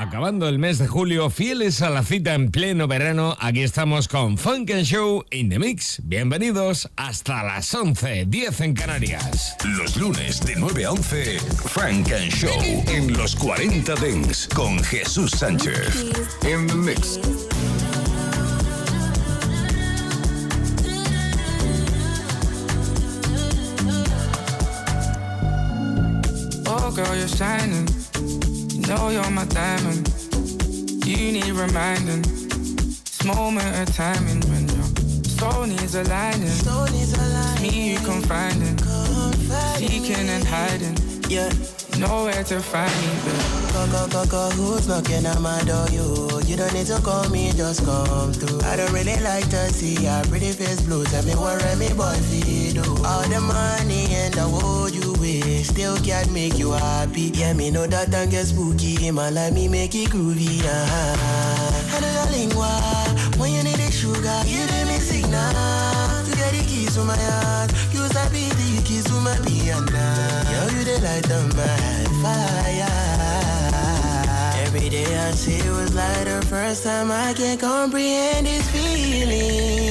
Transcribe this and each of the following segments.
Acabando el mes de julio, fieles a la cita en pleno verano, aquí estamos con Funk and Show in the Mix. Bienvenidos hasta las 11, 10 en Canarias. Los lunes de 9 a 11, Frank and Show en los 40 Dens con Jesús Sánchez. In the Mix. Oh, girl, you're shining. Know you're my diamond. You need reminding. This moment of timing when your soul needs aligning. Soul needs a line. Me, you confiding. Seeking and hiding. Yeah. Nowhere to find me, but Go, go, go, go, who's knocking at my door? You, you don't need to call me, just come through. I don't really like to see your pretty face blue. Tell me what me boy feel do. All the money and the world you still can't make you happy. Yeah, me know that can get spooky. Man, like me make it groovy. Uh-huh. Know your lingua. When you need the sugar, give me signal. To get the keys to my heart. You sabi the keys to my piano. Yo, you the light of my fire. Every day I see it was like the first time I can comprehend these feelings.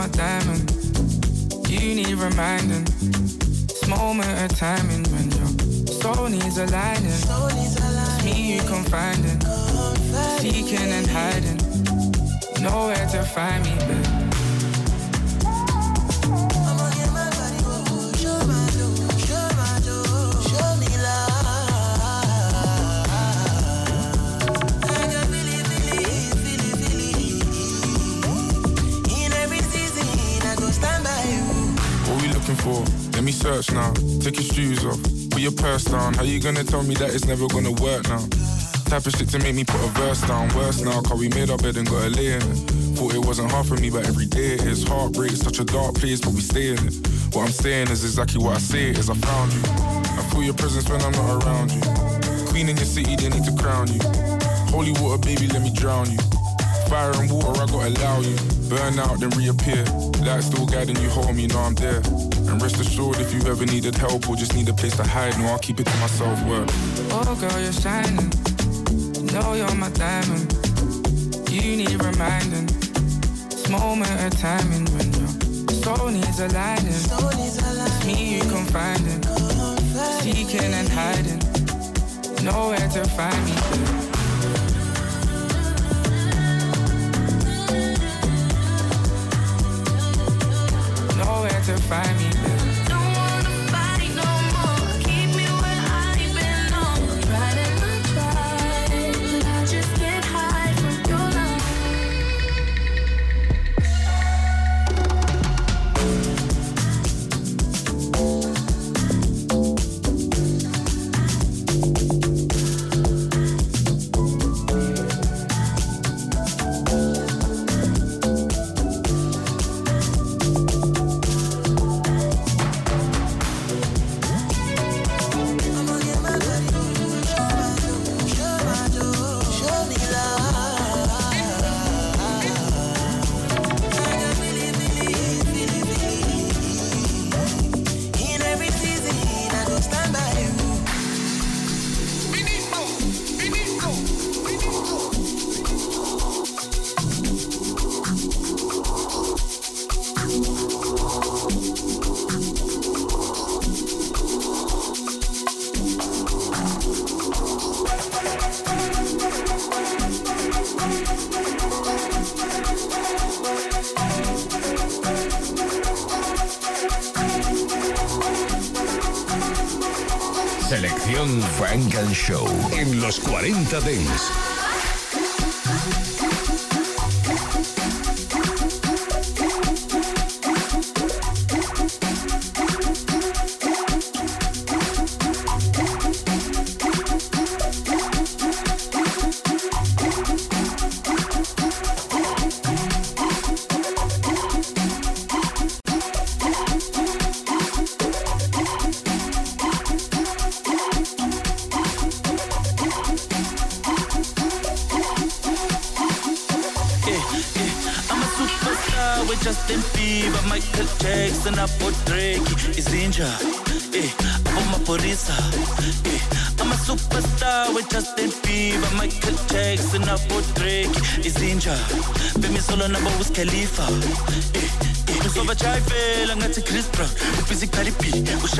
My diamond. You need reminding. This moment of timing when your soul needs aligning. Line. Me, you confiding. Seeking and hiding. Nowhere to find me, but for? Let me search now. Take your shoes off. Put your purse down. How you gonna tell me that it's never gonna work now? Type of shit to make me put a verse down. Worse now, cause we made our bed and got a lay in it. Thought it wasn't hard for me, but every day it is. Heartbreak, such a dark place, but we stay in it. What I'm saying is exactly what I say is I found you. I feel your presence when I'm not around you. Queen in your city, they need to crown you. Holy water, baby, let me drown you. Fire and water, I gotta allow you. Burn out, then reappear. Light still guiding you home, you know I'm there. And rest assured, if you ever needed help or just need a place to hide, no, I'll keep it to myself. Word. Oh, girl, you're shining. You know you're my diamond. You need reminding. This moment of timing when your soul needs aligning. Soul needs a line. Me, you confiding. Seeking and hiding. Nowhere to find me. Find me. 30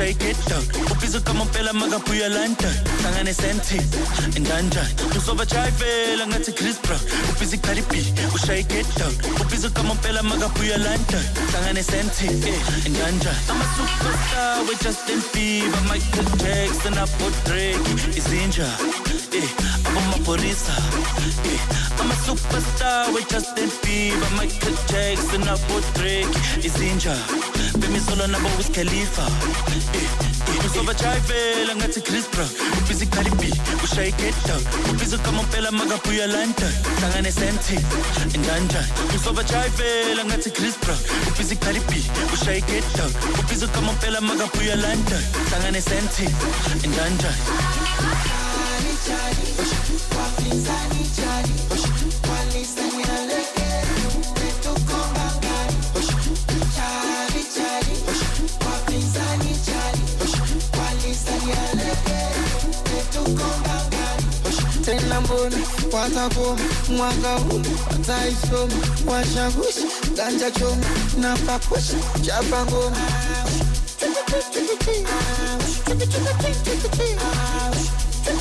Get down ubhizi kamompela makabuya london hlangane senti ndanjani uzovajayivela ngathi chris brown. B ushaye get down ubhizi kamompela makabuya london hlangane senti eh, ndanjani i'm a superstar with justin bieber michael jackson abo drake izinja eh abomaphorisa eh i'm a superstar. With justin bieber michael jackson abo drake izinja bemisolo nabo Wiz Khalifa. Uzovajayivela ngathi chris brown ubhizi Cardi B ushaye get down ubhizi kamompela makabuya london hlangane senti ndanjani uzovajayivela ngathi chris brown ubhizi Cardi B ushaye get down ubhizi kamompela makabuya london hlangane senti ndanjani tena mbona watakoma mwaka huu wataisoma washagushi ganja choma na pakusha chapa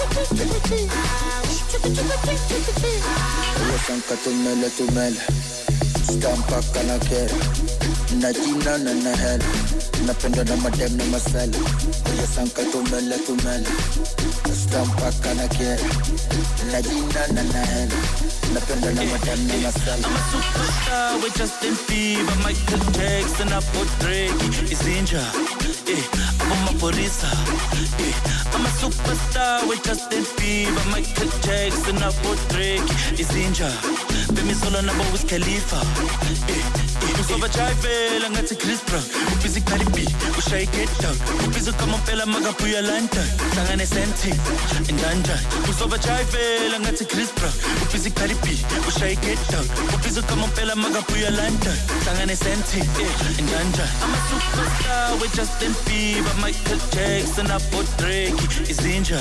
ngoma Ulosanka tumele tumele. Stampaka na kera. Na jina na na na na na Na na na na na I'm a superstar with Justin Bieber, Michael Jackson, abo Drake, izinja, eh, abo maphorisa, eh, I'm a superstar with Justin Bieber, Michael Jackson, abo Drake, izinja, bemi solo nabo Wiz Khalifa, eh, eh, uzovajayivela ngathi Chris Brown, ubhizi Cardi B, ushaye get down, ubhizi kamompela makabuya london, hlangane senti, ndanjani, uzovajayivela ngathi Chris Brown, B, ushaye get down, ubhizi kamompela makabuya london, hlangane senti, ndanjani, I'm a superstar with Justin Bieber, Michael Jackson, abo Drake, izinja,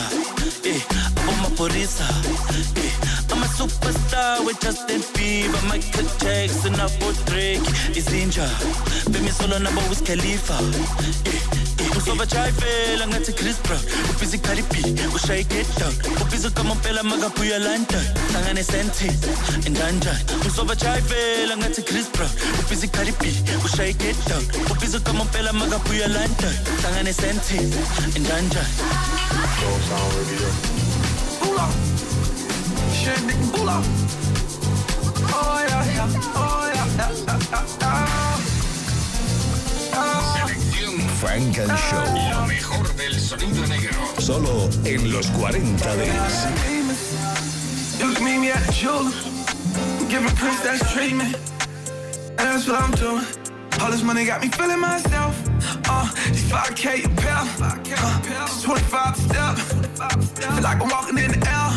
eh, abo maphorisa, eh, I'm a superstar with Justin Bieber, Michael Jackson, abo Drake, izinja, bemi solo nabo Wiz Khalifa, eh, eh, uzovajayivela ngathi Chris Brown, ubhizi Cardi B, ushaye get down, ubhizi kamompela makabuya london, hlangane senti, ndanjani, uzovajayivela ngathi Chris Brown, ubhizi Cardi B, ushaye get down, ubhizi kamompela makabuya london, hlangane senti, ndanjani. Pull up. Shit, nigga, pull up. Oh, yeah, yeah. Oh, yeah, yeah, yeah, yeah, yeah. Selección Frank and Show. Lo mejor del sonido negro. Solo en los 40 Dents. You can meet me at the jeweler. Giving Prince that's treatment. And that's what I'm doing. All this money got me feeling myself. Uh, these 5K a pill. Uh, it's 25 a step. Feel like I'm walking in the L.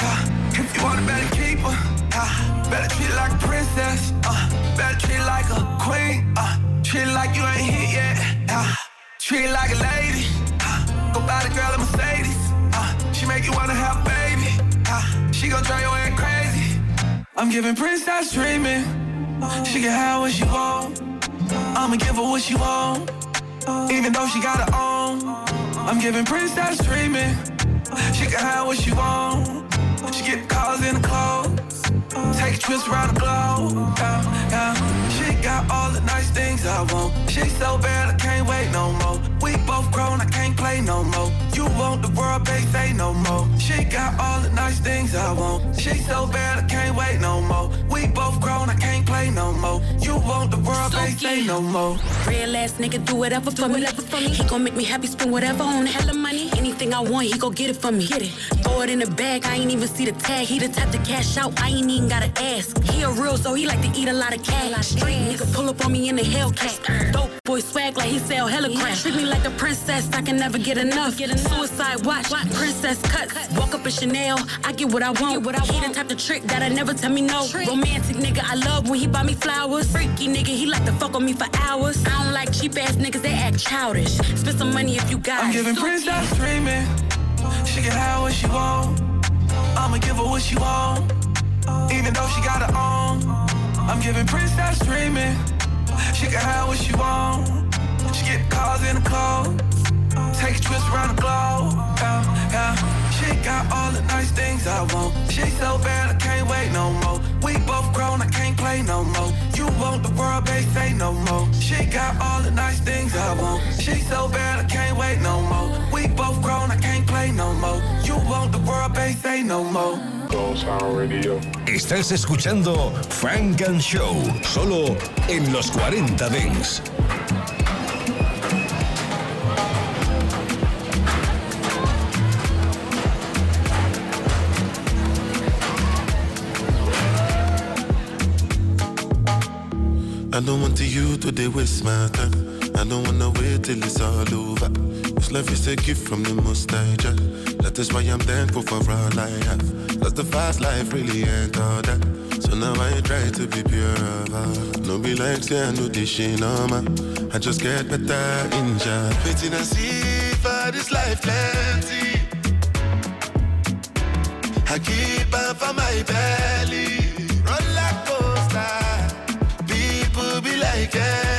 Uh, if you want a better keeper. Uh, better treat her like a princess. Uh, better treat her like a queen. Uh, treat her like you ain't hit yet. Uh, treat her like a lady. Uh, go buy the girl a Mercedes. Uh, she make you wanna have a baby. Uh, she gon' drive your head crazy. I'm giving princess treatment. She can have what she want. I'ma give her what she want. Even though she got her own. I'm giving princess treatment. She can have what she want. She get cars in the clothes. Take a trips around the globe. Yeah, yeah. She got all the nice things I want. She so bad I can't wait no more. We both grown, I can't play no more. You want the babe, say no more. She got all the nice things I want. She so bad I can't wait no more. We both grown, I can't play no more. You want the world, babe, say no more. Real ass nigga do whatever for me. Whatever for me. He gon' make me happy, spend whatever on hella money. Anything I want, he gon' get it for me. Get it. Throw it in the bag, I ain't even see the tag. He the type to cash out, I ain't even gotta ask. He a real, so he like to eat a lot of cash. Street nigga pull up on me in the Hellcat. Dope boy swag like like he sell hella crap. Treat me like a princess, I can never get enough. Suicide watch, princess cut. Walk up in Chanel, I get what I want. what He the type of trick that I never tell me no. Romantic nigga, I love when he buy me flowers. Freaky nigga, he like to fuck on me for hours. I don't like cheap ass niggas, they act childish. Spend some money if you got I'm it. giving princess dreaming. She can have what she want. I'ma give her what she want. Even though she got her own. I'm giving princess dreaming. She can have what she want. She get cars in the clothes. Take a twist around the globe. Yeah, yeah. She got all the nice things I want. She so bad I can't wait no more. We both grown, I can't play no more. You want the world, they say no more. She got all the nice things I want. She so bad I can't wait no more. We both grown, I can't play no more. You want the world, they say no more. Estás escuchando Frank and Show, solo en los 40 Dents. I don't want to you to waste my time. I don't wanna wait till it's all over. This life is a gift from the most high. That is why I'm thankful for all I have. Cause the fast life really ain't all that. So now I try to be pure. No be like say I know this shit. I just get better in Jah. Waiting and see for this life plenty. I keep on for my belly. People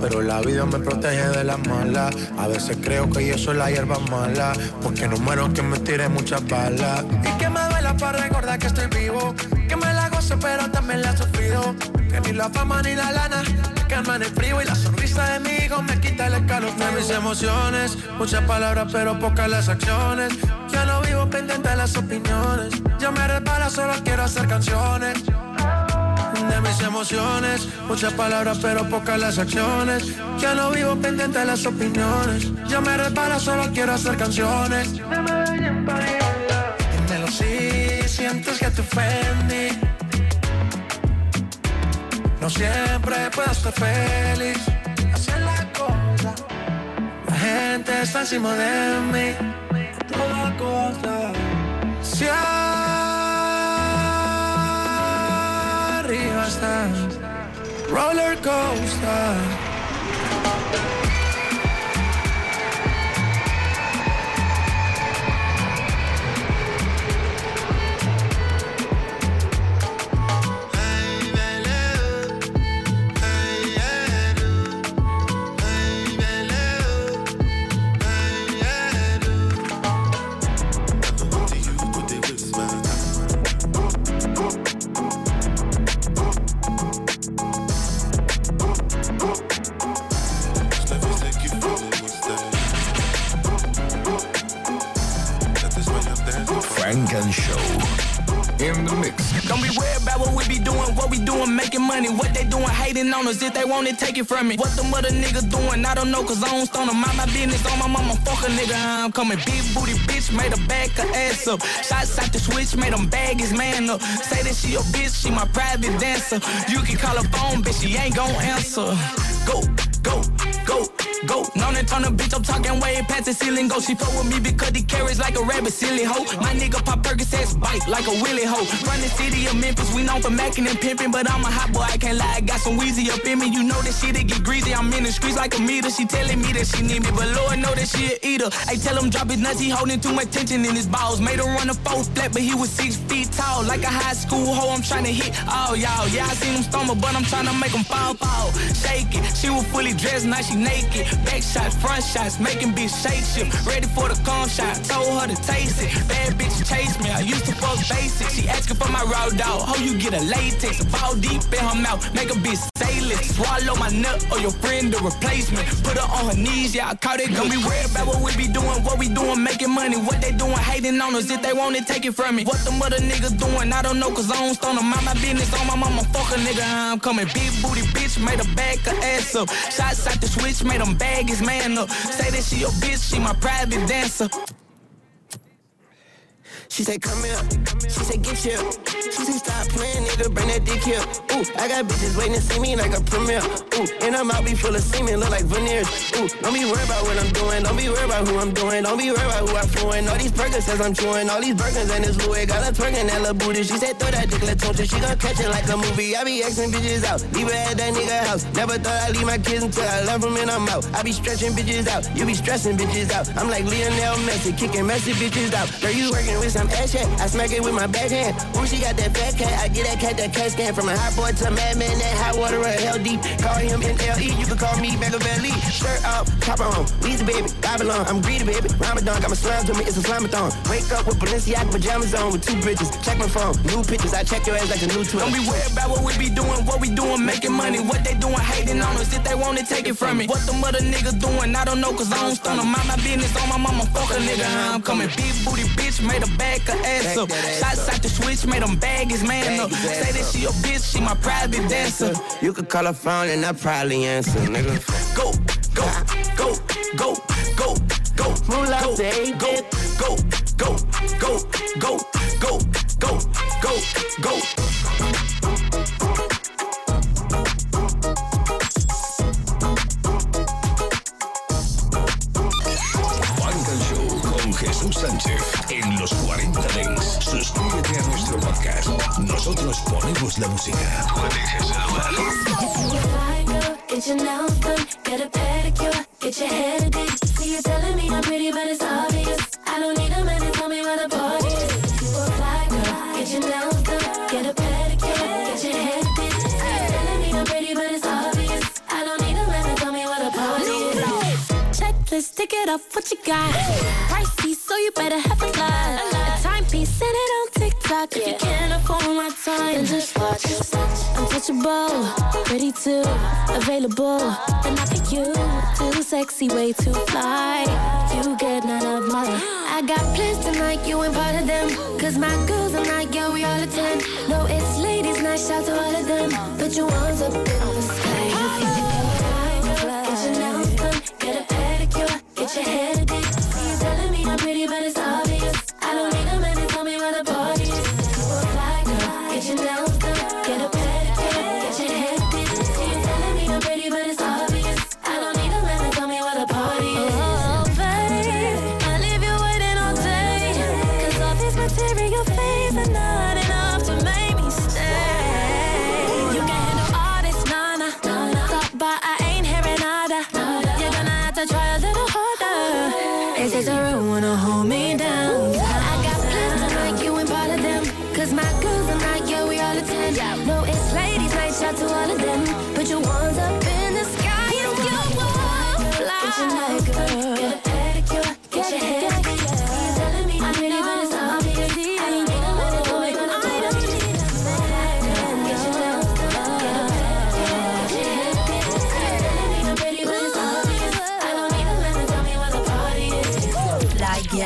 Pero la vida me protege de las malas. A veces creo que yo soy la hierba mala. Porque no muero que me tire muchas balas. Y que me duela para recordar que estoy vivo. Que me la gozo, pero también la he sufrido. Que ni la fama ni la lana me calman el frío. Y la sonrisa de mi hijo me quita el escalofrío. Mis emociones, muchas palabras, pero pocas las acciones. Ya no vivo pendiente de las opiniones. Ya me resbala, solo quiero hacer canciones de mis emociones. Muchas palabras, pero pocas las acciones. Ya no vivo pendiente de las opiniones. Ya me resbala, solo quiero hacer canciones. Dímelo si sientes que te ofendí. No siempre puedo estar feliz. Es la cosa. La gente está encima de mí. Roller coaster. Want it, take it from me. What the mother niggas doing, I don't know, cause I don't stone them. Mind my business on my mama, fuck a nigga. I'm coming. Big booty bitch, made her back her ass up. Shots out the switch, made him bag his man up. Say that she a bitch, she my private dancer. You can call her phone, bitch, she ain't gon' answer. Go, Known and turn bitch, I'm talking way past the ceiling. Go, she fuck with me because he carries like a rabbit, silly hoe. My nigga pop Percocets, bite like a willy hoe. Run the city of Memphis, we known for macking and pimping, but I'm a hot boy, I can't lie. I got some wheezy up in me, you know that shit it get greasy. I'm in the streets like a meter. She telling me that she need me, but Lord know that she a eater. I tell him drop his nuts, he holding too much tension in his balls. Made her run a four flat, but he was six feet tall, like a high school hoe. I'm trying to hit all y'all. Yeah, I seen him stumble, but I'm trying to make him fall, fall. Shake it. She was fully dressed, now she naked. Back shots, front shots, making bitch shake shift. Ready for the come shot, told her to taste it. Bad bitch chase me, I used to fuck basic. She asking for my raw dog. How you get a latex, ball deep in her mouth, make a bitch say Swallow my nut or your friend a replacement. Put her on her knees, yeah, I caught it. Gonna be worried about what we be doing, what we doing, making money. What they doing, hating on us. If they want it, take it from me. What them other niggas doing, I don't know, cause I don't stone them. Mind my business on my mama, fuck a nigga. I'm coming. Big booty bitch, made her back her ass up. Shots out the switch, made them bag his man up. Say that she your bitch, she my private dancer. She said, come here. She said, get here. She said, stop playing, nigga, bring that dick here. Ooh, I got bitches waiting to see me like a premiere. Ooh, and her mouth be full of semen, look like veneers. Ooh, don't be worried about what I'm doing. Don't be worried about who I'm doing. Don't be worried about who I'm fluent. All these burgers says I'm chewing. All these burgers and this Louis. Got her twerking that little booty. She said, throw that dick, let's. She gon' catch it like a movie. I be asking bitches out. Leave her at that nigga house. Never thought I'd leave my kids until I love them and I'm out. I be stretching bitches out. You be stressing bitches out. I'm like Lionel Messi, kicking messy bitches out. Girl, you working with some shit. I smack it with my backhand. Ooh, she got that fat cat. I get that cat that cat scan from a hot boy to a madman. That hot water or hell deep. Call him NLE. You can call me Machiavelli. Shirt off, copper on. Weezy baby, Babylon. I'm greedy baby. Ramadan got my slime to me. It's a slamathon. Wake up with Balenciaga pajamas on with two bitches. Check my phone. New pictures. I check your ass like a new twin. Don't be worried about what we be doing, what we doing, making money. What they doing, hating on us. If they wanna take it from me. What the mother niggas doing, I don't know, cause I don't stun them. Mind my business on my mama, fuck a nigga. I'm coming. Big booty bitch, made her back her ass up. Shots out the switch, made them bag his man up. Say that she your bitch, she my private dancer. You could call her phone and I probably answer, nigga. Go, go, go, go, go, go, Moolah, go, say go, go, go, go, go, go, go, go, go. Jesús Sánchez en los 40 Dents. Suscríbete a nuestro podcast. Nosotros ponemos la música. Tú eliges get your nails done, get a pedicure, get your hair did. See you telling me I'm pretty, but it's obvious. I don't need a man to tell me where the party is. You a fly girl, get your nails Tick it off, what you got? Pricey, so you better have a lot. A timepiece, send it on TikTok. If you can't afford my time, then just watch. Untouchable, pretty too, available, but not for you. Too sexy, way too fly. You get none of mine. I got plans tonight, you ain't part of them. Cause my girls are not, yeah, we all attend. No, it's ladies' night, shout to all of them. Put your arms up in the sky. Get your hair did. See you telling me I'm pretty, but it's obvious.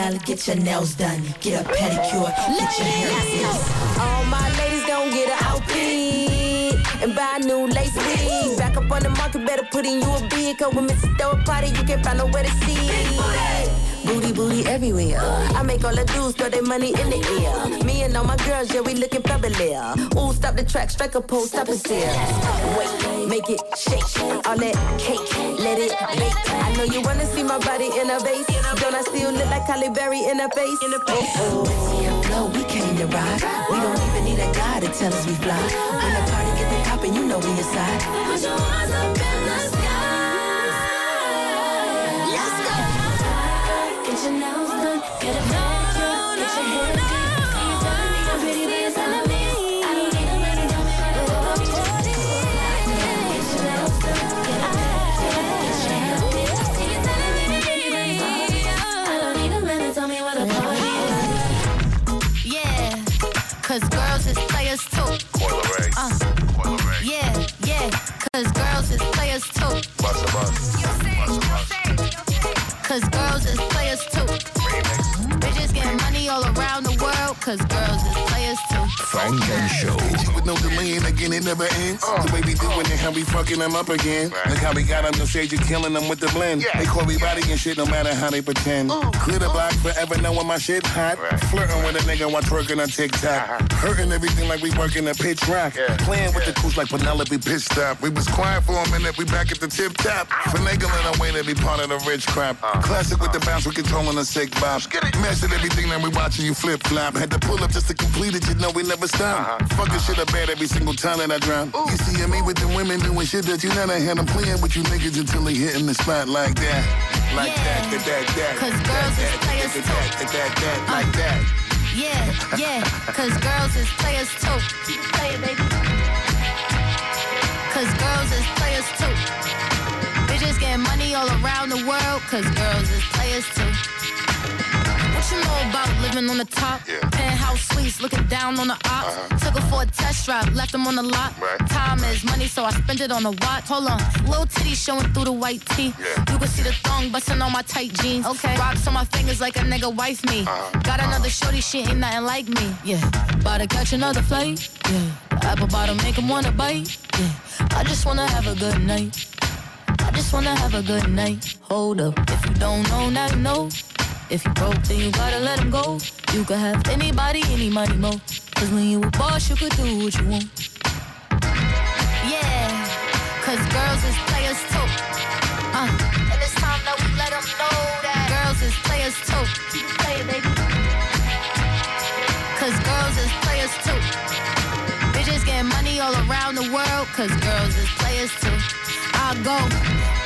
Gal, get your nails done, get a pedicure, get your hair. All my ladies gon' get an outfit and buy a new lace wig. Back up on the market, better put in you a bid. Cause when Mrs. Throw a party, you can't find nowhere to sit. Booty, booty everywhere. I make all the dudes throw their money in the air. Me and all my girls, yeah, we looking fabulous. Ooh, stop the track, strike a pose, stop it there. Wait, make it shake. All that cake, let it bake. I know you wanna see my body in a vase. Don't I still look like Halle Berry in a face? Oh, oh. Flow, we came to ride. We don't even need a guy to tell us we fly. When the party get the poppin', you know we inside. Put your arms up in the sky. Let's go. Get your nails done, get a pedicure, get your hair did. Cause girls is players too. Cause girls is players too. Bitches getting money all around the world. Cause girls is players too. Funk and Show. With no delay, and again, it never ends. The way we doing it, how we fucking them up again. Look how we got them, no shade, you killing them with the blend. They call me body and shit, no matter how they pretend. Clear the block forever, knowing my shit hot. Flirting with a nigga while twerking on TikTok. Hurting everything like we working a pitch rock. Playing with the coos like Penelope pitch stop. We was quiet for a minute, we back at the tip top. Finagling our way to be part of the rich crap. Classic with the bounce, we controlling the sick bop. Mastered everything that we watching you flip flop. Had to pull up just to complete it, you know we never stop. Fucking shit up bad every single time that I drop. You see me with the women doing shit that you never had them playing with you niggas until they hitting the spot like that. Like that, that, that, that. Cause girls is players that, that, that, that, that, uh. like that. Yeah, yeah. Cause girls is players too. Play it, baby. Cause girls is players too. Bitches getting money all around the world. Cause girls is players too. What you know about living on the top? Penthouse suites, looking down on the ops. Uh-huh. Took her for a test drive, left them on the lot. Time is money, so I spend it on a watch. Hold on, little titty showing through the white tee. You can see the thong busting on my tight jeans. Okay, rocks on my fingers like a nigga wife me. Uh-huh. Got another shorty, she ain't nothing like me. Yeah, about to catch another flight. Yeah, the apple bottom make 'em wanna bite. Yeah, I just wanna have a good night. I just wanna have a good night. Hold up, if you don't know, now you know. If you broke, then you gotta let him go. You could have anybody, any money, mo. Cause when you a boss, you could do what you want. Yeah, cause girls is players too. Uh, and it's time that we let them know that girls is players too. Play it, baby. Cause girls is players too. Bitches getting money all around the world. Cause girls is players too. I go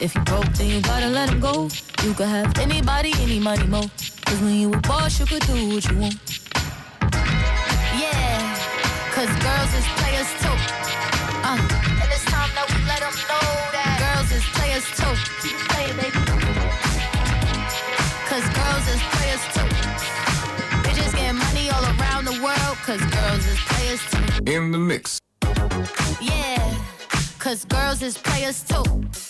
If you broke, then you gotta let him go. You could have anybody, any money, mo. Cause when you a boss, you could do what you want. Yeah, cause girls is players too. Uh, and it's time that we let them know that girls is players too. Play it, baby. Cause girls is players too. Bitches getting money all around the world. Cause girls is players too. In the mix. Yeah, cause girls is players too.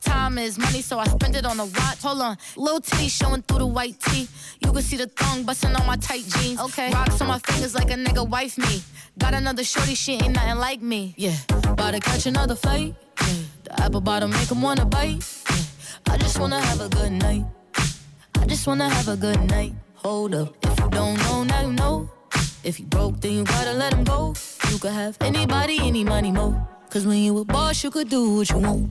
Time is money, so I spend it on a watch. Hold on, little titty showing through the white tee. You can see the thong busting on my tight jeans. Okay, rocks on my fingers like a nigga wife me. Got another shorty, she ain't nothing like me. Yeah, about to catch another fight. Yeah, the apple bottom make 'em wanna bite. Yeah, I just wanna have a good night. I just wanna have a good night. Hold up, if you don't know, now you know. If you broke, then you gotta let him go. You could have anybody, any money, mo. Cause when you a boss, you could do what you want.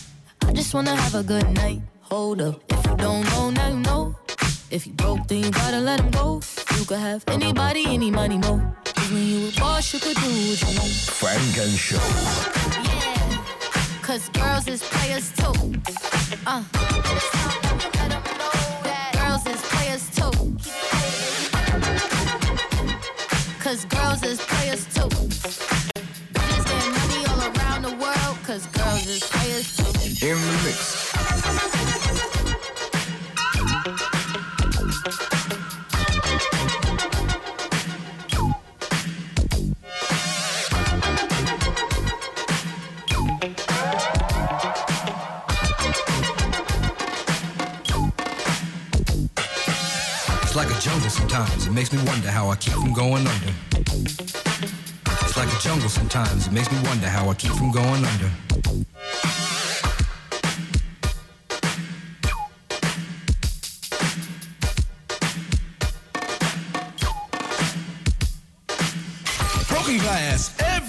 I just wanna have a good night. Hold up, if you don't know, now you know. If you broke, then you gotta let him go. You could have anybody, any money, mo. Cause when you a boss, you could do what you want. Funk and Show. Yeah, cause girls is players too. Uh, it's time that we let 'em know that girls is players too. Cause girls is players too. Is players too. In the mix. It's like a jungle sometimes. It makes me wonder how I keep from going under. Like a jungle sometimes. It makes me wonder how I keep from going under. Broken glass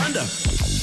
under.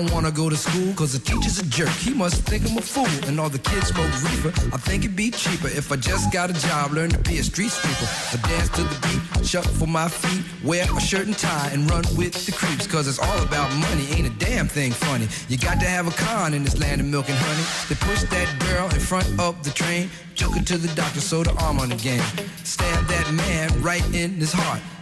Don't wanna go to school cause the teacher's a jerk. He must think I'm a fool. And all the kids smoke reefer. I think it'd be cheaper if I just got a job, learn to be a street sweeper. I dance to the beat, shuffle for my feet, wear a shirt and tie, and run with the creeps. Cause it's all about money, ain't a damn thing funny. You got to have a con in this land of milk and honey. They push that girl in front of the train, took her to the doctor, sewed her arm on again. Stabbed that man right in his heart.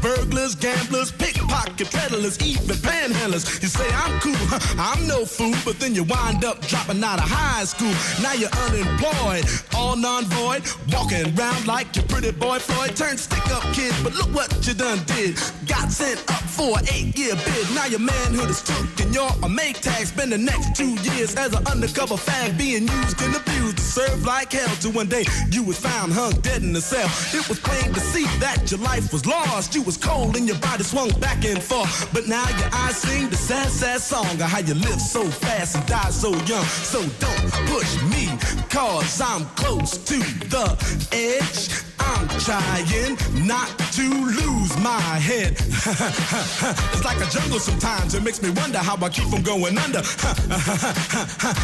burglars, gamblers, pickpocket peddlers, even panhandlers. You say I'm cool, I'm no fool, but then you wind up dropping out of high school. Now you're unemployed, all non-void, walking around like your pretty boy Floyd. Turned stick-up kid, but look what you done did. Got sent up for an eight-year bid. Now your manhood is took and you're a make tag. Spend the next two years as an undercover fag being used and abused to serve like hell. Till one day you was found hung dead in a cell. It was plain to see that your life was lost. You was cold and your body swung back and forth. But now your eyes sing the sad, sad song of how you live so fast and die so young. So don't push me, cause I'm close to the edge. I'm trying not to lose my head. it's like a jungle sometimes. It makes me wonder how I keep from going under.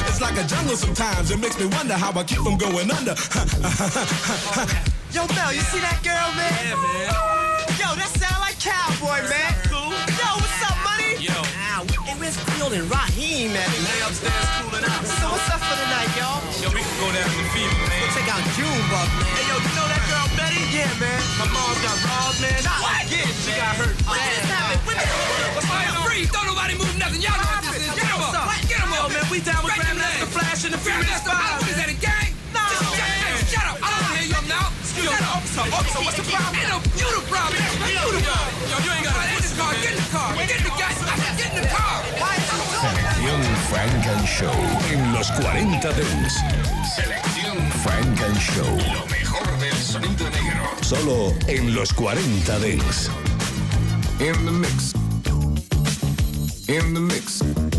it's like a jungle sometimes. It makes me wonder how I keep from going under. Yo, Mel, you see that girl, man? Yeah, man. Cowboy, man. Cool. Yo, what's up, money? Yo. Ah, hey, where's Field and Raheem, man? They upstairs cooling out. So what's up for the night, y'all? Yo, we can go down to the fever, man. Go check out Junebug, man. Hey, yo, you know that girl Betty? Yeah, man. My mom's got robbed, man. What? Yeah, she got hurt. What just happened? What the- What's going on? Free, don't nobody move nothing. Y'all know what this is. Get him up. Get him up. Yo, man, we down with your Grandmaster. Flash and the Furious Five. What is that, a gang? No. Shut, up. I don't want to hear you now. Shut up. officer. Officer, what's the problem? Frank and Show en los 40 Dents. Selección Frank and Show. Lo mejor del sonido negro. Solo en los 40 Dents. In the mix. In the mix.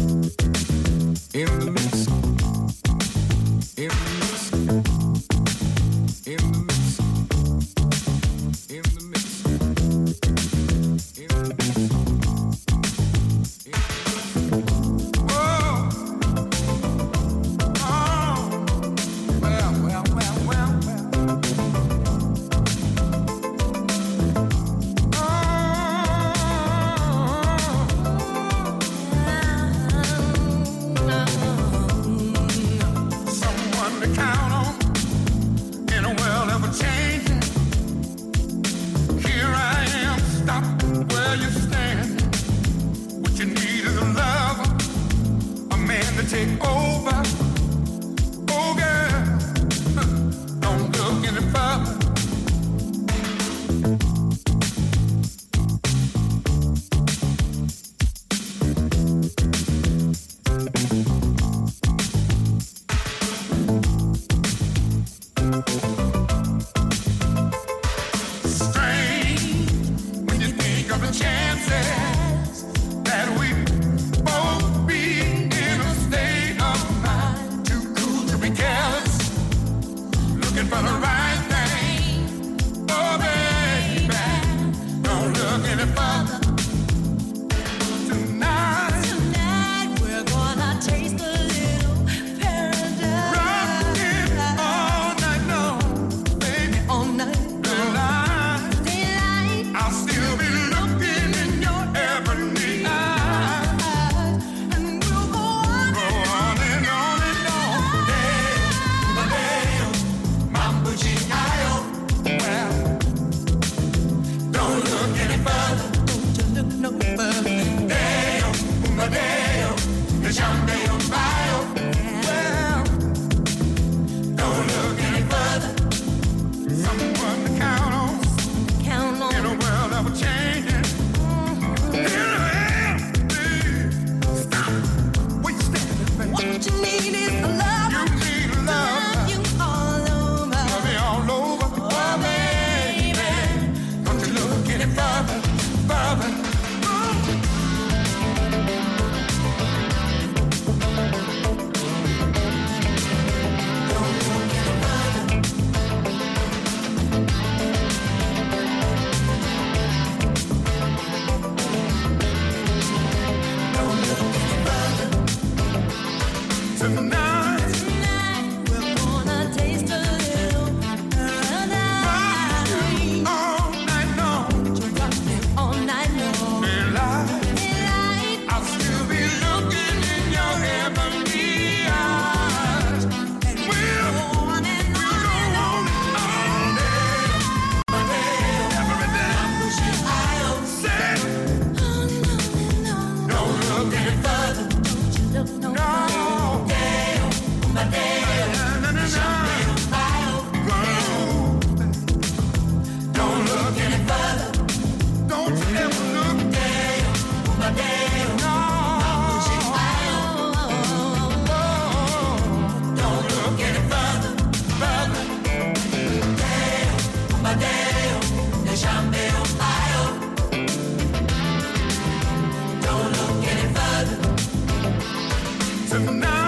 Now.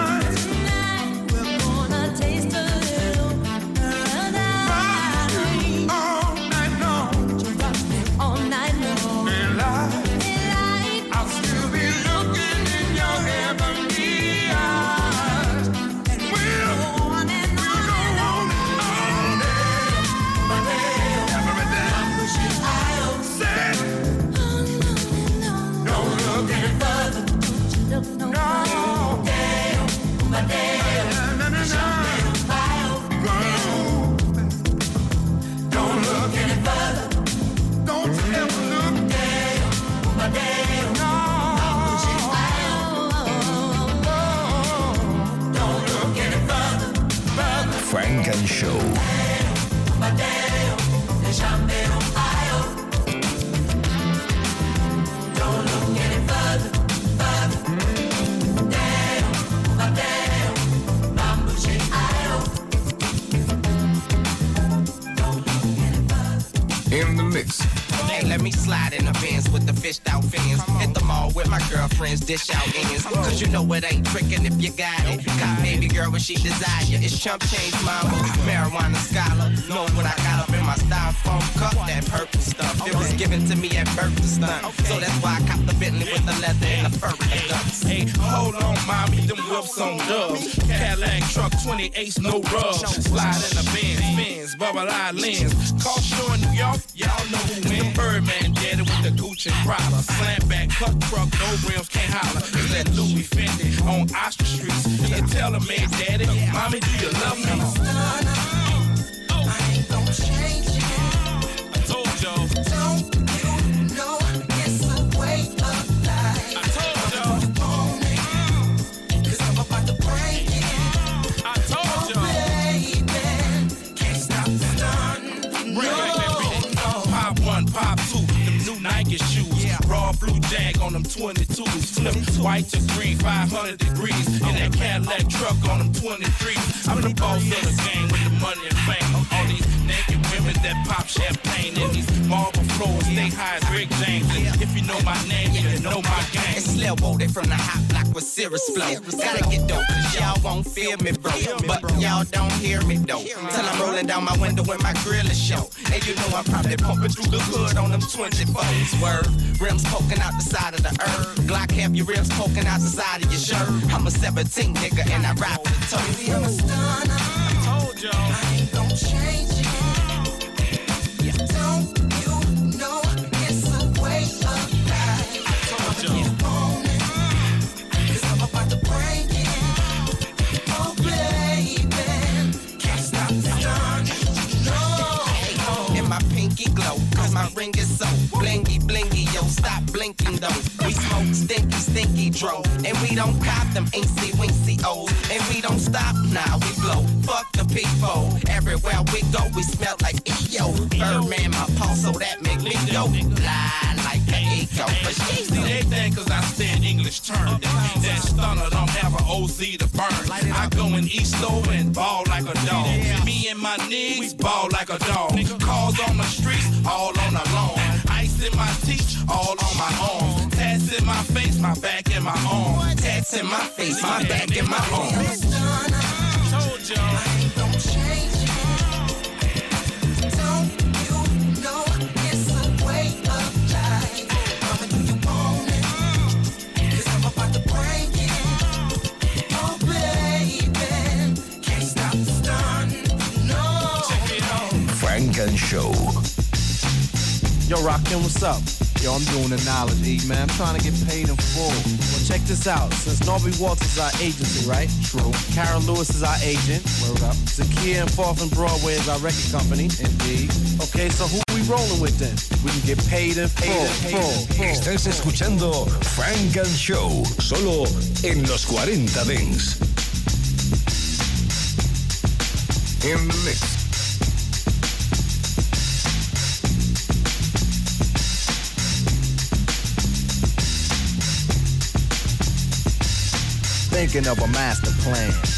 Girlfriends, dish out ends. Cause you know it ain't tricking if you got it. Got baby girl when she desire. It's chump change mama, marijuana scholar. Know what I got up in my styrofoam cup, that purple stuff. It was given to me at birth to stunt. So that's why I cop the Bentley with the leather and the fur and guts. Hey, hold on, mommy, them whips on dubs. Cadillac truck 28, no rubs. Slide in the Benz, Benz, bubble eye lens. Call show in New York, y'all know who win. Birdman daddy with the Gucci Prada. Slam back, cut truck, no rims, can't holler. It's that Louis Fendi on Oster Street. You tell a man, daddy, mommy, do you love me? 22s. Flip white to green, 500 degrees. In that Cadillac truck on them 23s. I'm the boss of the game with the money and fame. All these naked women that pop champagne in these marble floors, stay high as Rick James. If you know my name, you know my game. It's Lil Woody from the hot block with serious flow. Gotta get dope, cause y'all won't feel me, bro. But y'all don't hear me, though. Till I'm rolling down my window when my grill is show. And you know I'm probably pumping through the hood on them 24s. Word, rims poking out the side of the earth. Glock have your rims poking out the side of your shirt. I'm a 17 nigga and I ride for the toe. I'm a stunner. I told y'all. I ain't gonna change ring is so blingy. Stop blinking though. We smoke stinky, stinky dro. And we don't cop them incy wincy O's. And we don't stop, nah, we blow. Fuck the people. Everywhere we go, we smell like EO. Birdman, my pulse, so that make me go. Lie like an eco. But she's See, they think cause I stand English term. That, stunner don't have an OZ to burn. I go in East Low and ball like a dog. Me and my niggas ball like a dog. Calls on the streets, all on the lawn. Ice in my teeth, all on my arms. Tats in my face, my back and my arm. tats in my face, my back and my arms. Told y'all. I ain't gonna change. Don't you know it's a way of life? Mama, do you want it? Cause I'm about to break it. Oh, baby, can't stop the stun. No. Check it out. Funk and Show. Yo, Rakim, what's up? Yo, I'm doing the knowledge E, man. I'm trying to get paid in full. Well, check this out. Since Norby Walters is our agency, right? True. Karen Lewis is our agent. Word up. Zakia and Fourth and Broadway is our record company. Indeed. Okay, so who we rolling with then? We can get paid in full. full, full. Estás escuchando Funk and Show, solo en los 40 Dance. In the mix. Thinking of a master plan.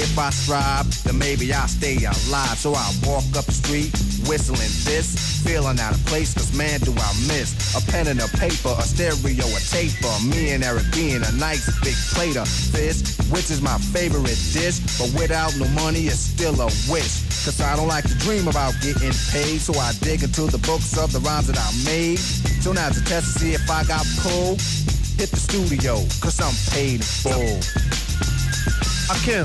If I strive, then maybe I'll stay alive. So I walk up the street, whistling this, feeling out of place, cause man do I miss a pen and a paper, a stereo, a tape, taper. Me and Eric being a nice big plate of fish, which is my favorite dish. But without no money, it's still a wish. Cause I don't like to dream about getting paid, so I dig into the books of the rhymes that I made. So now to test to see if I got pulled, hit the studio, cause I'm paid in full. Akim,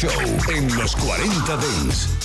Show en los 40 Dents.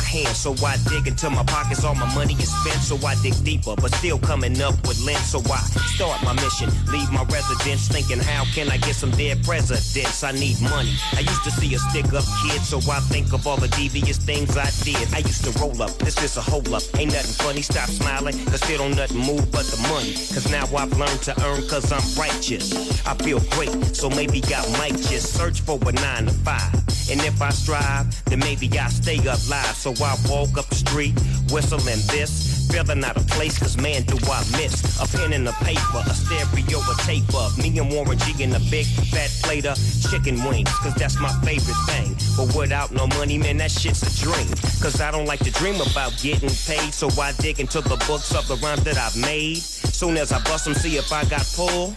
Hands. So I dig into my pockets, all my money is spent. So I dig deeper, but still coming up with lint. So I start my mission, leave my residence, thinking how can I get some dead presidents? I need money. I used to see a stick up kid, so I think of all the devious things I did. I used to roll up, this is a hold up. Ain't nothing funny, stop smiling, cause still don't nothing move but the money. Cause now I've learned to earn cause I'm righteous. I feel great, so maybe I might just search for a nine to five. And if I strive, then maybe I stay alive. So I walk up the street, whistling this, feeling out of place, cause man, do I miss a pen and a paper, a stereo, a tape of me and Warren G in a big fat plate of chicken wings, cause that's my favorite thing. But without no money, man, that shit's a dream. Cause I don't like to dream about getting paid, so I dig into the books of the rhymes that I've made. Soon as I bust them, see if I got pull.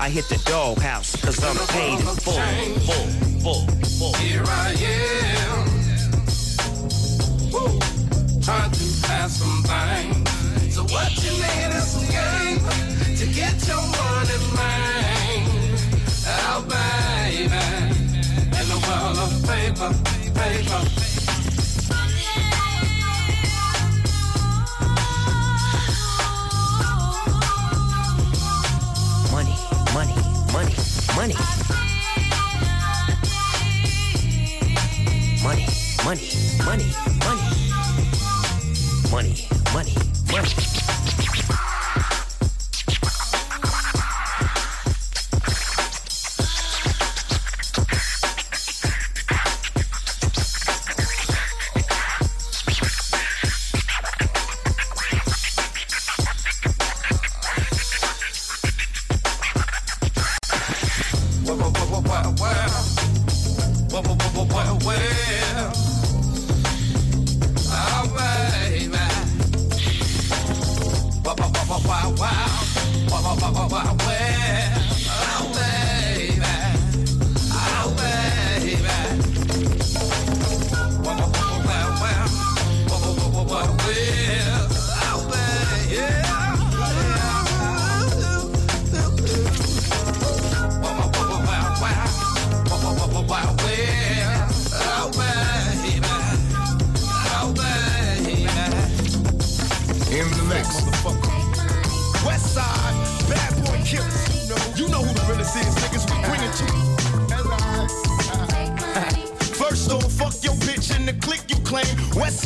I hit the doghouse, cause I'm paid full, full, full, full. Here I am. Trying to have some things. So what you need is some game to get your money, man. Oh, baby. In the world of paper, paper. Money, money, money, money. Money, money, money, money. Money, money, money. Well, well, well, well, well, well. Well, well, well, well,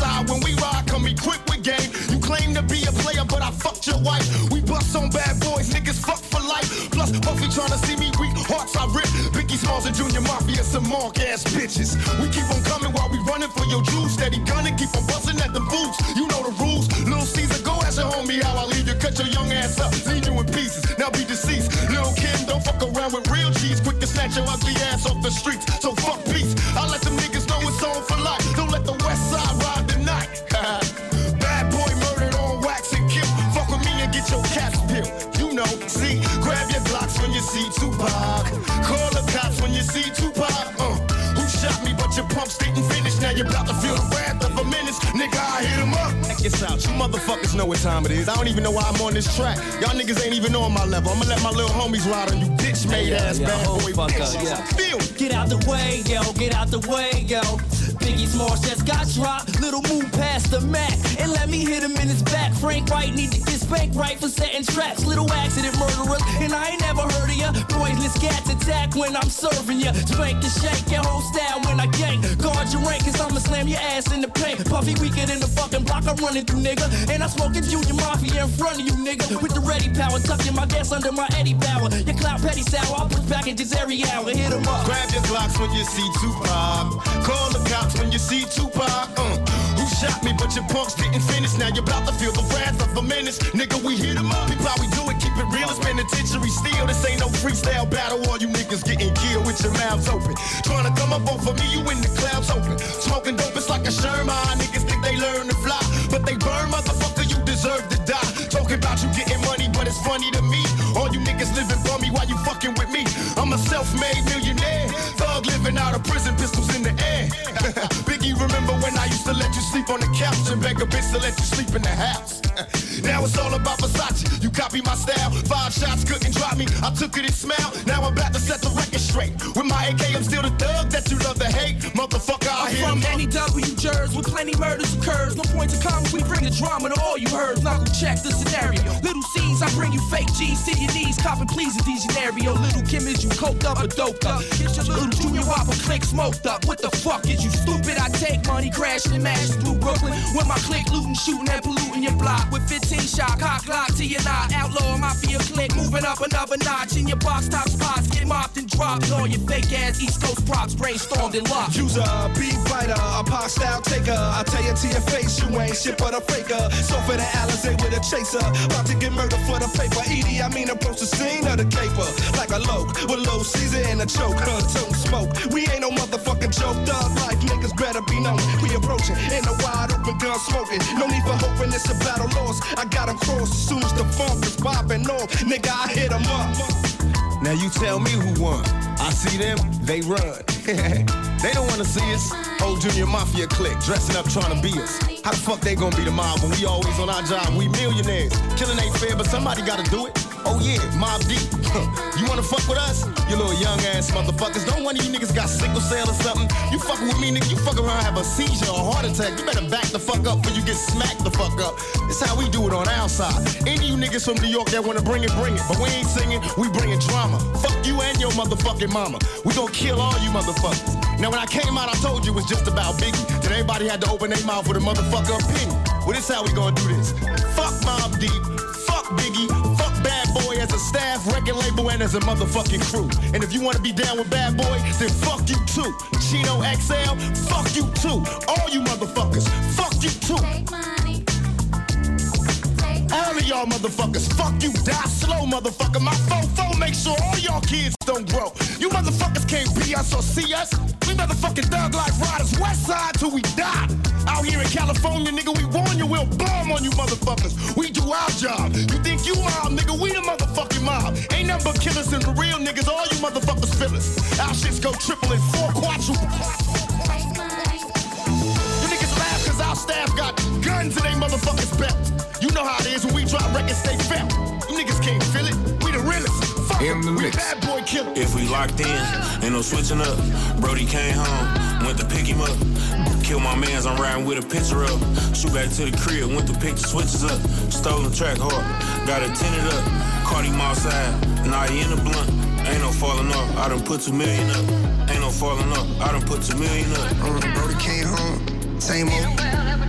side, when we ride, come equipped with game. You claim to be a player, but I fucked your wife. We bust on bad boys, niggas fuck for life. Plus, Puffy tryna see me weak, hearts I rip. Biggie Smalls and Junior Mafia, some mark ass bitches. We keep on coming while we running for your juice. Steady gunning, keep on busting at the boots. You know the rules. Little Caesar, go ask your homie how I leave you. Cut your young ass up, leave you in pieces. Now be out. You motherfuckers know what time it is. I don't even know why I'm on this track. Y'all niggas ain't even on my level. I'ma let my little homies ride on you bitch made ass yeah, bad boy fuck bitches. up, yeah. Feel? Get out the way, yo, get out the way, yo. Biggie Smalls just got dropped. Little move past the Mac and let me hit him in his back. Frank White need to get spanked right for setting traps. Little accident murderers, and I ain't never heard of ya. Poisonous cats attack when I'm serving ya. Spank the shake your whole style when I gang. Guard your rank, cause I'ma slam your ass in the paint. Puffy weaker than the fucking block I'm running through, nigga. And I'm smoking Junior Mafia in front of you, nigga. With the ready power, tucking my gas under my Eddie Bauer. Your clout petty sour, I'll push packages every hour. Hit 'em up. Grab your Glocks when you see Tupac. Call the cops when you see Tupac. Uh. Shot me, but your punks didn't finish. Now you're about to feel the wrath of a menace. Nigga, we hit 'em up. People, how we do it, keep it real. It's penitentiary steel. This ain't no freestyle battle. All you niggas getting killed with your mouths open. Trying to come up off of me, you in the clouds open. Smoking dope, it's like a Sherman. Ah, niggas think they learn to fly, but they burn, motherfucker. You deserve to die. Talking about you getting money, but it's funny to me. All you niggas living for me, while you fucking with me. I'm a self-made millionaire. Thug living out of prison, pistols in the air. Biggie, remember when I used to let you sleep on the couch and beg a bitch to let you sleep in the house? now it's all about Versace. You copy my style. Five shots couldn't drop me. I took it and smiled. Now I'm about to set the record straight. With my AK, I'm still the thug that you love to hate. Motherfucker, I I'm hear from any W jurors with plenty murders occurs. No point to come, we bring the drama to all you heard. Knuckle check the scenario. Little C's, I bring you fake G's to your knees. Copping please these scenario. Little Kim is you coked up or doped up. Get your little junior whopper click smoked up. What the fuck is you stupid? I take money, crashing and mashing through Brooklyn. With my click looting, shooting and polluting your block. With 15 shot, cock lock to your knot. Outlaw mafia click, moving up another notch. In your box top spots, get mopped and dropped. All your fake ass East Coast props brainstormed and locked. Use a beat writer, a pop style taker. I tell you to your face, you ain't shit but a faker. So for the Alizé with a chaser, about to get murdered for the paper. Edie, I mean approach the scene of the caper like a loke with low season and a choke. Her tongue smoke. We ain't no motherfucking joke. Thug life niggas better be known. We approaching in a wide open gun smoking. No need for hoping it's a battle lost. I got 'em crossed as soon as the funk is popping off. Nigga, I hit 'em up. Now you tell me who won. I see them, they run. they don't wanna see us. Old Junior Mafia clique dressing up trying to be us. How the fuck they gonna be the mob when we always on our job? We millionaires. Killing ain't fair, but somebody gotta do it. Oh yeah, Mobb Deep. you wanna fuck with us? You little young ass motherfuckers. Don't one of you niggas got sickle cell or something. You fucking with me, nigga. You fuck around, have a seizure or heart attack. You better back the fuck up before you get smacked the fuck up. It's how we do it on our side. Any you niggas from New York that wanna bring it, bring it. But we ain't singing, we bringing drama. Fuck you and your motherfucking mama. We gonna kill all you motherfuckers. Now when I came out, I told you it was just about Biggie. Then everybody had to open their mouth with a motherfucker opinion. Well, this how we gonna do this. Fuck Mobb Deep. Staff, record label, and as a motherfucking crew. And if you wanna be down with Bad Boy, then fuck you too. Chino XL, fuck you too. All you motherfuckers, fuck you too. All of y'all motherfuckers, fuck you, die slow, motherfucker. My fofo make sure all y'all kids don't grow. You motherfuckers can't be us or see us. We motherfucking thug life riders, west side till we die. Out here in California, nigga, we warn you, we'll bomb on you motherfuckers. We do our job. You think you mob, nigga, we the motherfucking mob. Ain't nothing but killers and the real niggas, all you motherfuckers fillers. Our shits go triple and four quadruple. Staff got guns in they motherfuckers belt. You know how it is when we drop records, stay felt. You niggas can't feel it. We the realest. Fuck In the it. We mix. bad boy killers. If we locked in, ain't no switching up. Brody came home, went to pick him up. Kill my mans, I'm riding with a picture up. Shoot back to the crib, went to pick the switches up. Stolen track hard, got it tinted up. Caught him outside, now he in the blunt. Ain't no falling off, I done put two million up. Ain't no falling off, I done put two million up. Brody came home, same old.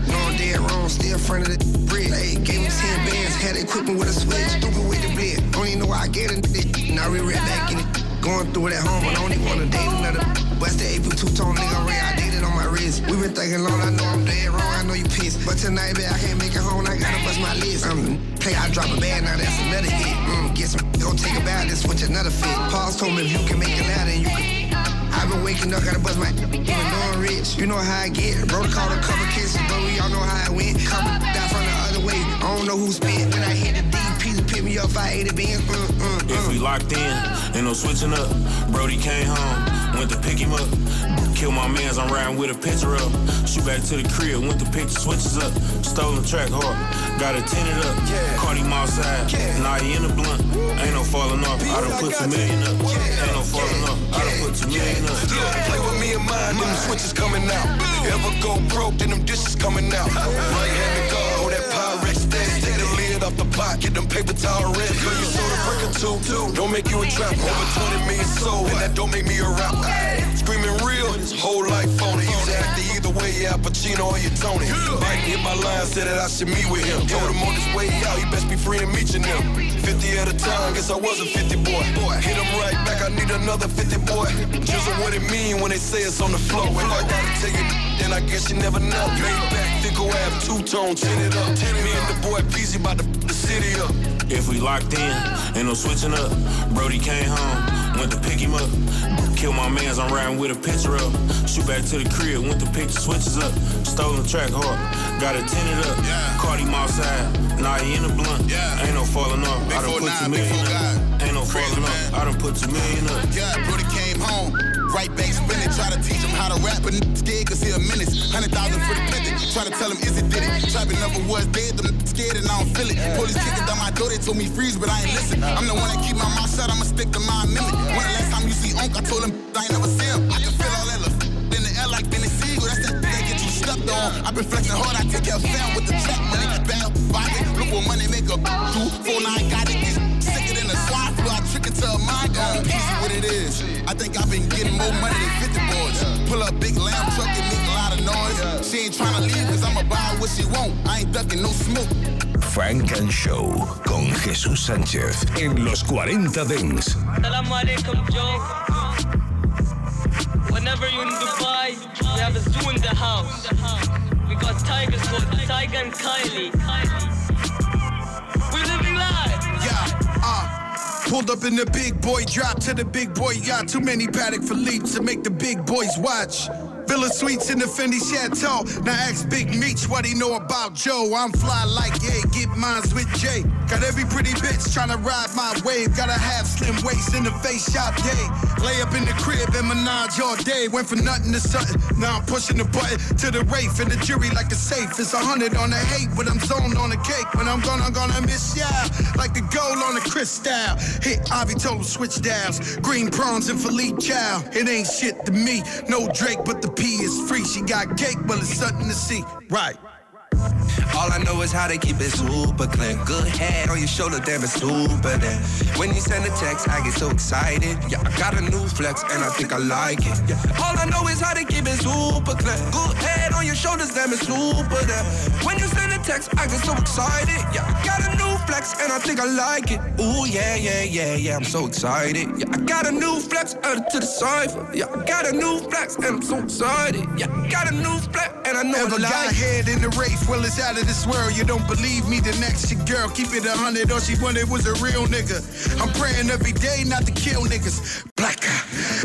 No, I'm dead wrong, still front of the bridge. Hey, gave him 10 bands, had equipment with a switch. Stupid with the blade. Don't even know why I get it. Now we right back in it. Going through it at home, but I even wanna date another. West the AP two tone nigga, Ray, I dated on my wrist. We been thinking long, I know I'm dead wrong, I know you pissed. But tonight, babe, I can't make it home, I gotta bust my list. Um, play, I drop a bag, now that's another hit. Mm, get some, go take a bath, then switch another fit. Paul's told me if you can make it louder, you can. I've been waking up, gotta buzz my even though I'm rich. You know how I get. Bro, call a couple kisses, but we all know how I went. Couple die from the other way. I don't know who spent. When I hit the deep piece, pick me up, I ate it, being. Mm, mm, If we locked in, ain't no switching up. Brody came home, went to pick him up. Kill my mans, I'm riding with a picture up. Shoot back to the crib, went to pick the switches up. Stolen track hard, got it tinted up. Caught him outside, now he in the blunt. Ain't no falling off, I done put two million up. Ain't no falling off, I done put two million up. Play with me and mine, them switches coming out. Ever go broke, then them dishes coming out. Right hand to God, hold that Pyrex steady. Take off the pot, get them paper towel ready. Girl, you sold a brick or two, don't make you a trap. Over 20 million sold, and that don't make me a rapper. Screaming real, whole life phony. Used to act the way, yeah, Pacino or you Tony. Biden hit my line, said that I should meet with him. Told him on his way out, he best be free and meeting them. 50 at a time, guess I was a 50 boy. Hit him right back, I need another 50 boy. Just what it mean when they say it's on the floor. If I gotta tell you, then I guess you never know. Laid back, Fico Ave, two-tone, tin it up. Me and the boy Peasy about to f- the city up. If we locked in, ain't no switching up. Brody came home, mans, I'm riding with a picture up. Shoot back to the crib, went to pick the switches up. Stolen track hard, got it tinted up. Caught him outside, now he in the blunt. Ain't no falling off, I done put two million no falling off, I done put two million up. Yeah, Brody came home. Right back spinning, try to teach him how to rap, but scared cause he a menace. Hundred thousand for the plenty, try to tell him is it did it. Trapping never was dead, them scared and I don't feel it. Police kicking down my door, they told me freeze, but I ain't listen. I'm the one that keep my mouth shut, I'ma stick to my amendment. When the last time you see Unc, I told him I ain't never see him. I can feel all that love in the air like Benny Siegel, that's that that get you stuck on. I've been flexing hard, I take care of fam with the trap money. Bad body, look what money make a do. Four nine got it, these sicker than a swine flu. I trick it to a mind gun. Easy what it is. I think I've been getting more money than 50 boys. Pull up big lamb truck and make a lot of noise. She ain't trying to leave cause I'ma buy what she want. I ain't ducking no smoke. Funk and Show con Jesús Sánchez en los 40 Dance. Salam alaikum, Joe. Whenever you're in Dubai, we have a zoo in the house. We got tigers called Tiger and Kylie. We're living life. Yeah, uh. Pulled up in the big boy drop to the big boy yacht. Too many Patek Philippe to make the big boys watch. Villa Suites in the Fendi Chateau. Now ask Big Meech what he know about Joe. I'm fly like, yeah, get mines with Jay. Got every pretty bitch tryna ride my wave. Gotta have slim waist in the face shop, yeah. Lay up in the crib and menage all day. Went from nothing to something. Now I'm pushing the button to the Wraith and the jury like a safe. It's a hundred on the hate, but I'm zoned on the cake. When I'm gone, I'm gonna miss ya. Like the gold on the crystal. Hit Avi told him switch dials. Green prawns and Philippe Chow. It ain't shit to me. No Drake, but the P is free. She got cake, but it's something to see. Right. All I know is how they keep it super clean. Good head on your shoulder, damn it's super there. When you send a text, I get so excited. Yeah, I got a new flex and I think I like it. Yeah. All I know is how they keep it super clean. Good head on your shoulders, damn it's super there. When you send a text, I get so excited. Yeah, I got a new flex and I think I like it. Ooh yeah, yeah, yeah, yeah, I'm so excited. Yeah, I got a new flex added to the cipher. Yeah, I got a new flex and I'm so excited. Yeah, I got a new flex and I know Ever I like got it. head in the race, well, it's out of this world. You don't believe me, the next your girl. Keep it a hundred, all she wanted was a real nigga. I'm praying every day not to kill niggas. Black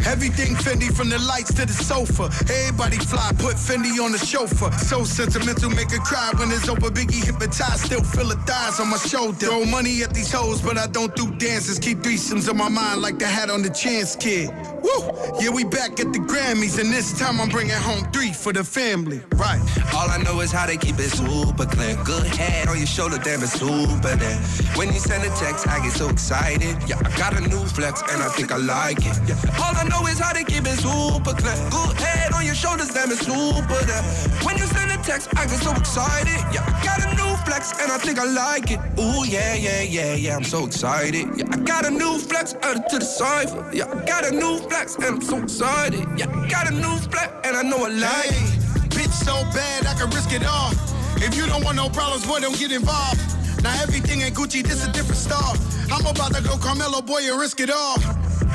Everything Fendi from the lights to the sofa. Everybody fly, put Fendi on the chauffeur. So sentimental, make her cry when it's over. Biggie hypnotized, still feel her thighs on my shoulder. Throw money at these hoes, but I don't do dances. Keep threesomes in my mind like the hat on the chance kid. Woo! Yeah, we back at the Grammys, and this time I'm bringing home three for the family. Right. All I know is how they keep it super clean. Good head on your shoulder, damn it's super there. When you send a text, I get so excited. Yeah, I got a new flex and I think I like it. Yeah. All I know is how they keep it super clean. Good head on your shoulders, damn it's super there. When you send a text, I get so excited. Yeah, I got a new flex and I think I like it. Ooh yeah, yeah, yeah, yeah, I'm so excited. Yeah, I got a new flex added to the cipher. Yeah, I got a new flex and I'm so excited. Yeah, I got a new flex and I know I like it. Bitch so bad I can risk it all. If you don't want no problems, boy, don't get involved. Now everything ain't Gucci, this a different star. I'm about to go Carmelo, boy, and risk it all.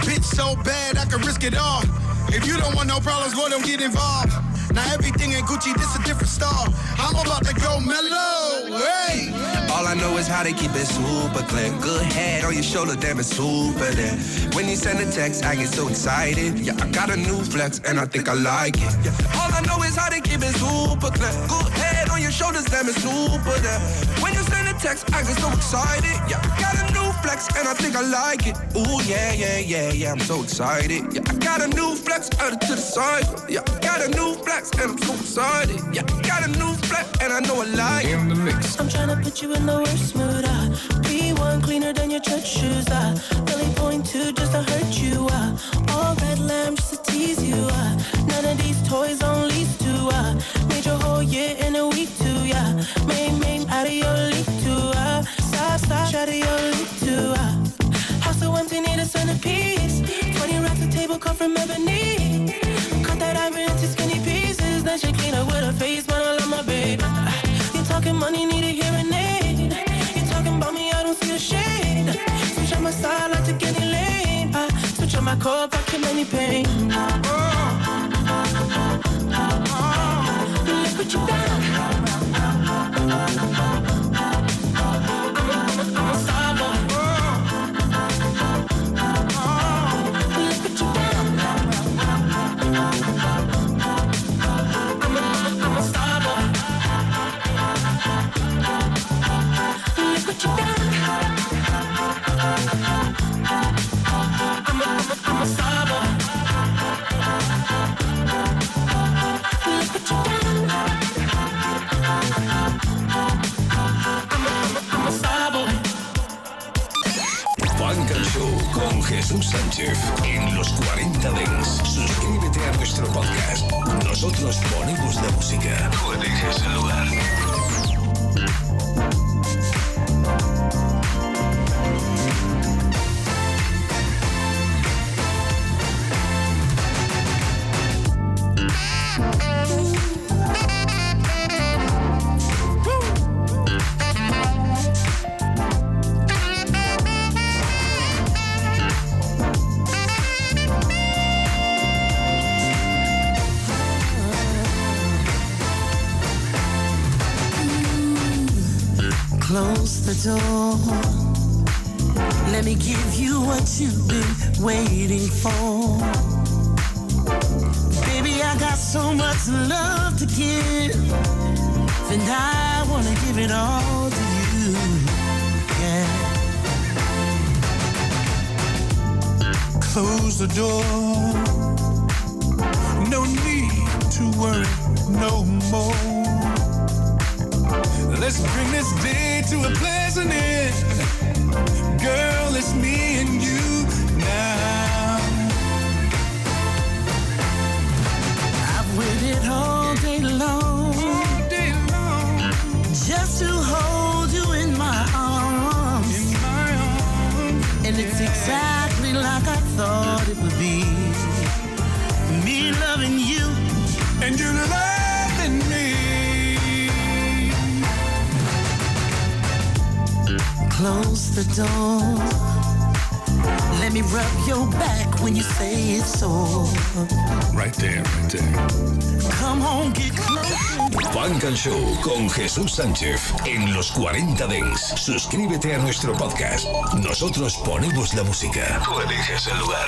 Bitch so bad I can risk it all. If you don't want no problems, boy, don't get involved. Now everything in Gucci, this a different star. I'm about to go mellow. Hey. All I know is how they keep it super clean. Good head on your shoulder, damn it's super there. When you send a text, I get so excited. Yeah, I got a new flex and I think I like it. Yeah. All I know is how they keep it super clean. Good head on your shoulders, damn it's super there. When you send a text, I get so excited. Yeah, I got a new flex and I think I like it. Ooh, yeah, yeah, yeah, yeah, I'm so excited. Yeah, I got a new flex, added to the side. Yeah, I got a new flex and I'm so excited. Yeah, I got a new flex and I know I like it. In the mix. I'm tryna put you in the worst mood. Uh. P1 cleaner than your church shoes. Uh. Really point two just to hurt you. Uh. All red lamb just to tease you. Uh. None of these toys on lease to. Uh. Made your whole year in a week too. Yeah, main main out of your league too. Uh. Stop stop out of your centerpiece. 20 racks a table cut from ebony. Cut that ivory into skinny pieces. Then she clean up with her face, but I love my baby. You talking money, need a hearing aid. You talking about me, I don't see a shade. Switch on my side, like to get in lane. Switch on my core, back to many pain. Look Sánchez en los 40 Dents. Suscríbete a nuestro podcast. Nosotros ponemos la música. Tú eliges el lugar. So much love to give, and I wanna give it all to you. Yeah. Close the door. No need to worry no more. Let's bring this day to a pleasant end. Girl, it's me and you Close the door. Let me rub your back when you say it's so. Right there, right there. Come on, get close. Funk and Show con Jesús Sánchez en los 40 Dents. Suscríbete a nuestro podcast. Nosotros ponemos la música. Tú eliges el lugar.